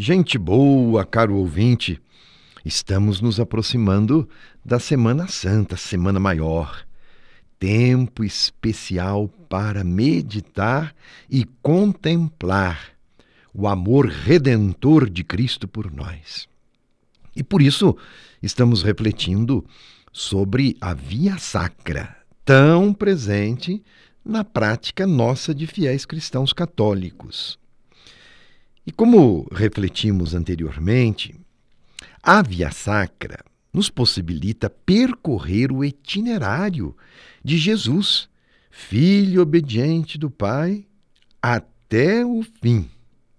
Gente boa, caro ouvinte, estamos nos aproximando da Semana Santa, Semana Maior. Tempo especial para meditar e contemplar o amor redentor de Cristo por nós. E por isso estamos refletindo sobre a via sacra, tão presente na prática nossa de fiéis cristãos católicos. E como refletimos anteriormente, a Via Sacra nos possibilita percorrer o itinerário de Jesus, filho obediente do Pai, até o fim.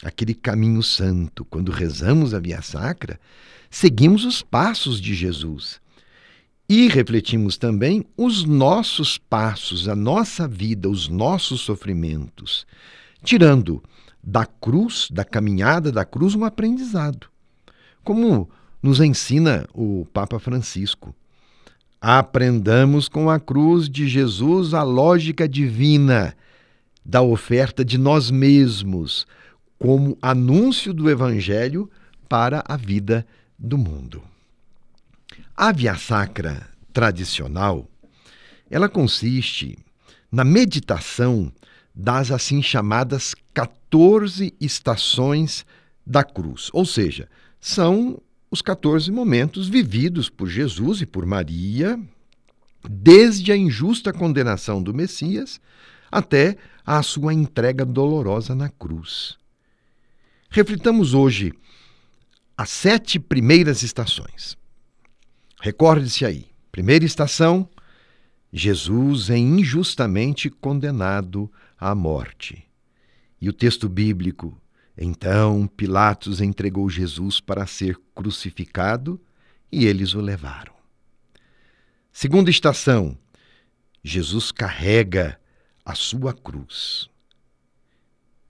Aquele caminho santo. Quando rezamos a Via Sacra, seguimos os passos de Jesus. E refletimos também os nossos passos, a nossa vida, os nossos sofrimentos, tirando da cruz, da caminhada da cruz, um aprendizado. Como nos ensina o Papa Francisco. Aprendamos com a cruz de Jesus a lógica divina da oferta de nós mesmos, como anúncio do Evangelho para a vida do mundo. A via sacra tradicional, ela consiste na meditação das assim chamadas 14 estações da cruz, ou seja, são os 14 momentos vividos por Jesus e por Maria, desde a injusta condenação do Messias até a sua entrega dolorosa na cruz. Reflitamos hoje as sete primeiras estações. Recorde-se aí. Primeira estação: Jesus é injustamente condenado à morte. E o texto bíblico, então Pilatos entregou Jesus para ser crucificado e eles o levaram. Segunda estação, Jesus carrega a sua cruz.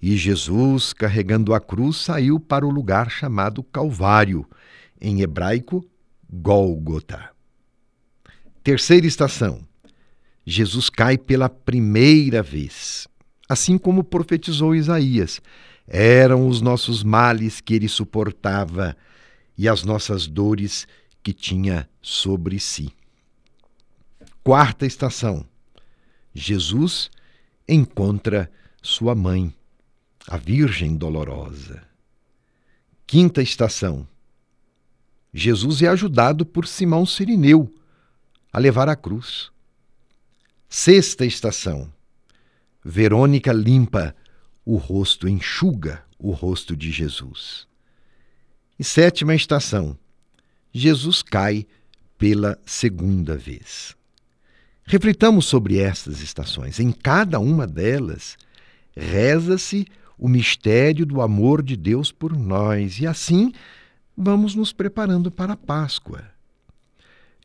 E Jesus, carregando a cruz, saiu para o lugar chamado Calvário, em hebraico, Gólgota. Terceira estação, Jesus cai pela primeira vez. Assim como profetizou Isaías, eram os nossos males que ele suportava e as nossas dores que tinha sobre si. Quarta estação: Jesus encontra sua mãe, a Virgem Dolorosa. Quinta estação: Jesus é ajudado por Simão Sirineu a levar a cruz. Sexta estação. Verônica limpa o rosto, enxuga o rosto de Jesus. E sétima estação. Jesus cai pela segunda vez. Reflitamos sobre estas estações. Em cada uma delas, reza-se o mistério do amor de Deus por nós, e assim vamos nos preparando para a Páscoa.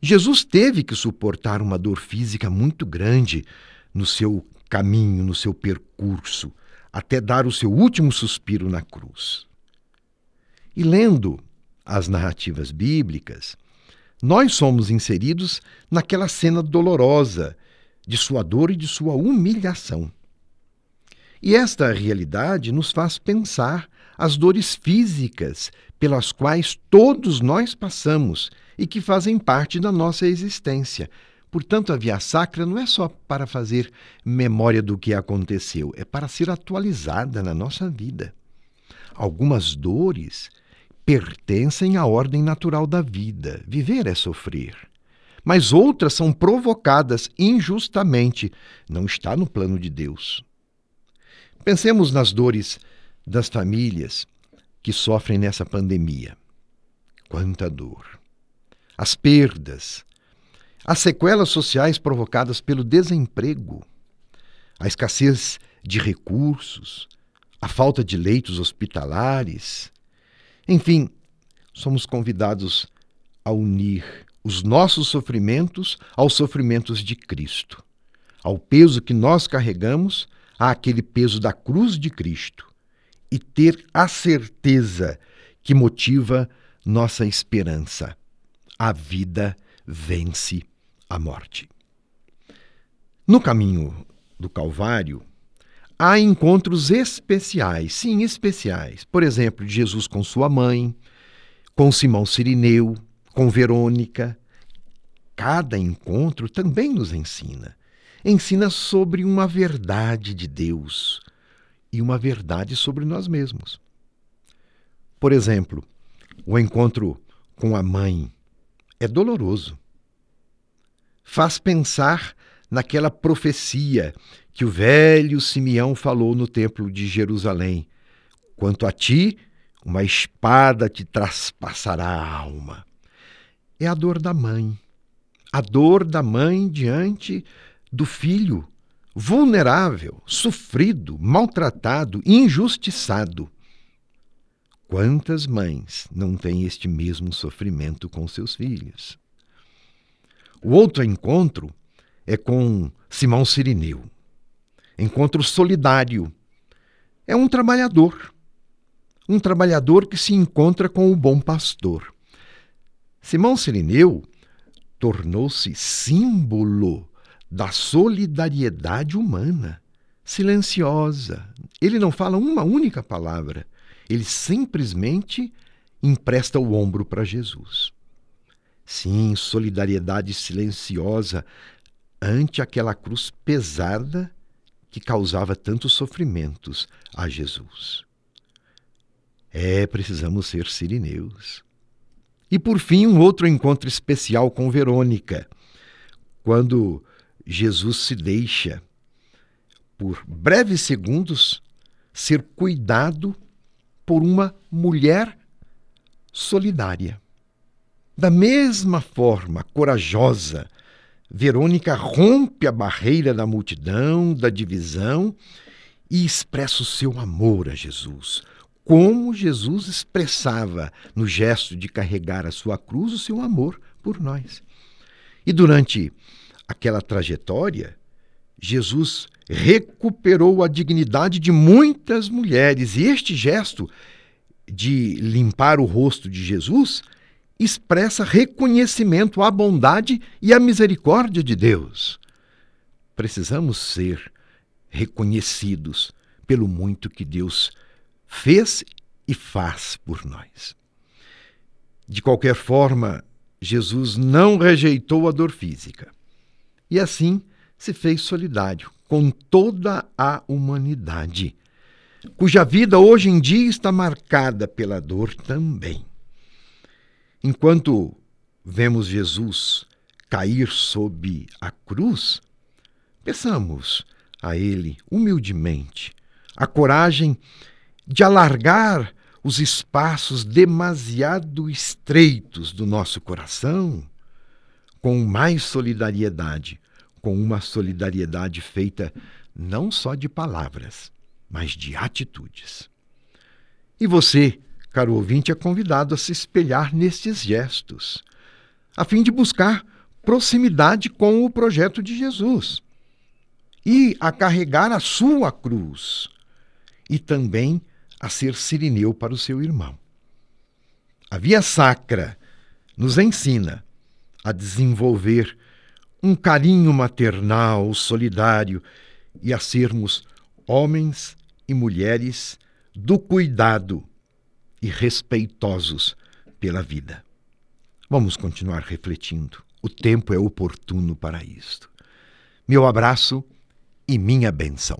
Jesus teve que suportar uma dor física muito grande no seu caminho, no seu percurso, até dar o seu último suspiro na cruz. E lendo as narrativas bíblicas, nós somos inseridos naquela cena dolorosa de sua dor e de sua humilhação. E esta realidade nos faz pensar as dores físicas pelas quais todos nós passamos e que fazem parte da nossa existência. Portanto, a via sacra não é só para fazer memória do que aconteceu, é para ser atualizada na nossa vida. Algumas dores pertencem à ordem natural da vida. Viver é sofrer. Mas outras são provocadas injustamente. Não está no plano de Deus. Pensemos nas dores das famílias que sofrem nessa pandemia. Quanta dor! As perdas, as sequelas sociais provocadas pelo desemprego, a escassez de recursos, a falta de leitos hospitalares. Enfim, somos convidados a unir os nossos sofrimentos aos sofrimentos de Cristo, ao peso que nós carregamos, àquele peso da cruz de Cristo e ter a certeza que motiva nossa esperança. A vida vence a morte. No caminho do Calvário, há encontros especiais, sim, especiais. Por exemplo, Jesus com sua mãe, com Simão Sirineu, com Verônica. Cada encontro também nos ensina. Ensina sobre uma verdade de Deus e uma verdade sobre nós mesmos. Por exemplo, o encontro com a mãe é doloroso. Faz pensar naquela profecia que o velho Simeão falou no templo de Jerusalém: Quanto a ti, uma espada te traspassará a alma. É a dor da mãe, a dor da mãe diante do filho, vulnerável, sofrido, maltratado, injustiçado. Quantas mães não têm este mesmo sofrimento com seus filhos? O outro encontro é com Simão Sirineu. Encontro solidário. É um trabalhador. Um trabalhador que se encontra com o bom pastor. Simão Sirineu tornou-se símbolo da solidariedade humana, silenciosa. Ele não fala uma única palavra, ele simplesmente empresta o ombro para Jesus. Sim, solidariedade silenciosa ante aquela cruz pesada que causava tantos sofrimentos a Jesus. É, precisamos ser sirineus. E por fim, um outro encontro especial com Verônica, quando Jesus se deixa, por breves segundos, ser cuidado por uma mulher solidária. Da mesma forma corajosa, Verônica rompe a barreira da multidão, da divisão e expressa o seu amor a Jesus. Como Jesus expressava no gesto de carregar a sua cruz o seu amor por nós. E durante aquela trajetória, Jesus recuperou a dignidade de muitas mulheres. E este gesto de limpar o rosto de Jesus expressa reconhecimento à bondade e à misericórdia de Deus. Precisamos ser reconhecidos pelo muito que Deus fez e faz por nós. De qualquer forma, Jesus não rejeitou a dor física. E assim se fez solidário com toda a humanidade, cuja vida hoje em dia está marcada pela dor também. Enquanto vemos Jesus cair sob a cruz, peçamos a Ele humildemente a coragem de alargar os espaços demasiado estreitos do nosso coração com mais solidariedade, com uma solidariedade feita não só de palavras, mas de atitudes. E você, caro ouvinte, é convidado a se espelhar nestes gestos, a fim de buscar proximidade com o projeto de Jesus e a carregar a sua cruz e também a ser sirineu para o seu irmão. A via sacra nos ensina a desenvolver um carinho maternal, solidário e a sermos homens e mulheres do cuidado e respeitosos pela vida. Vamos continuar refletindo. O tempo é oportuno para isto. Meu abraço e minha benção.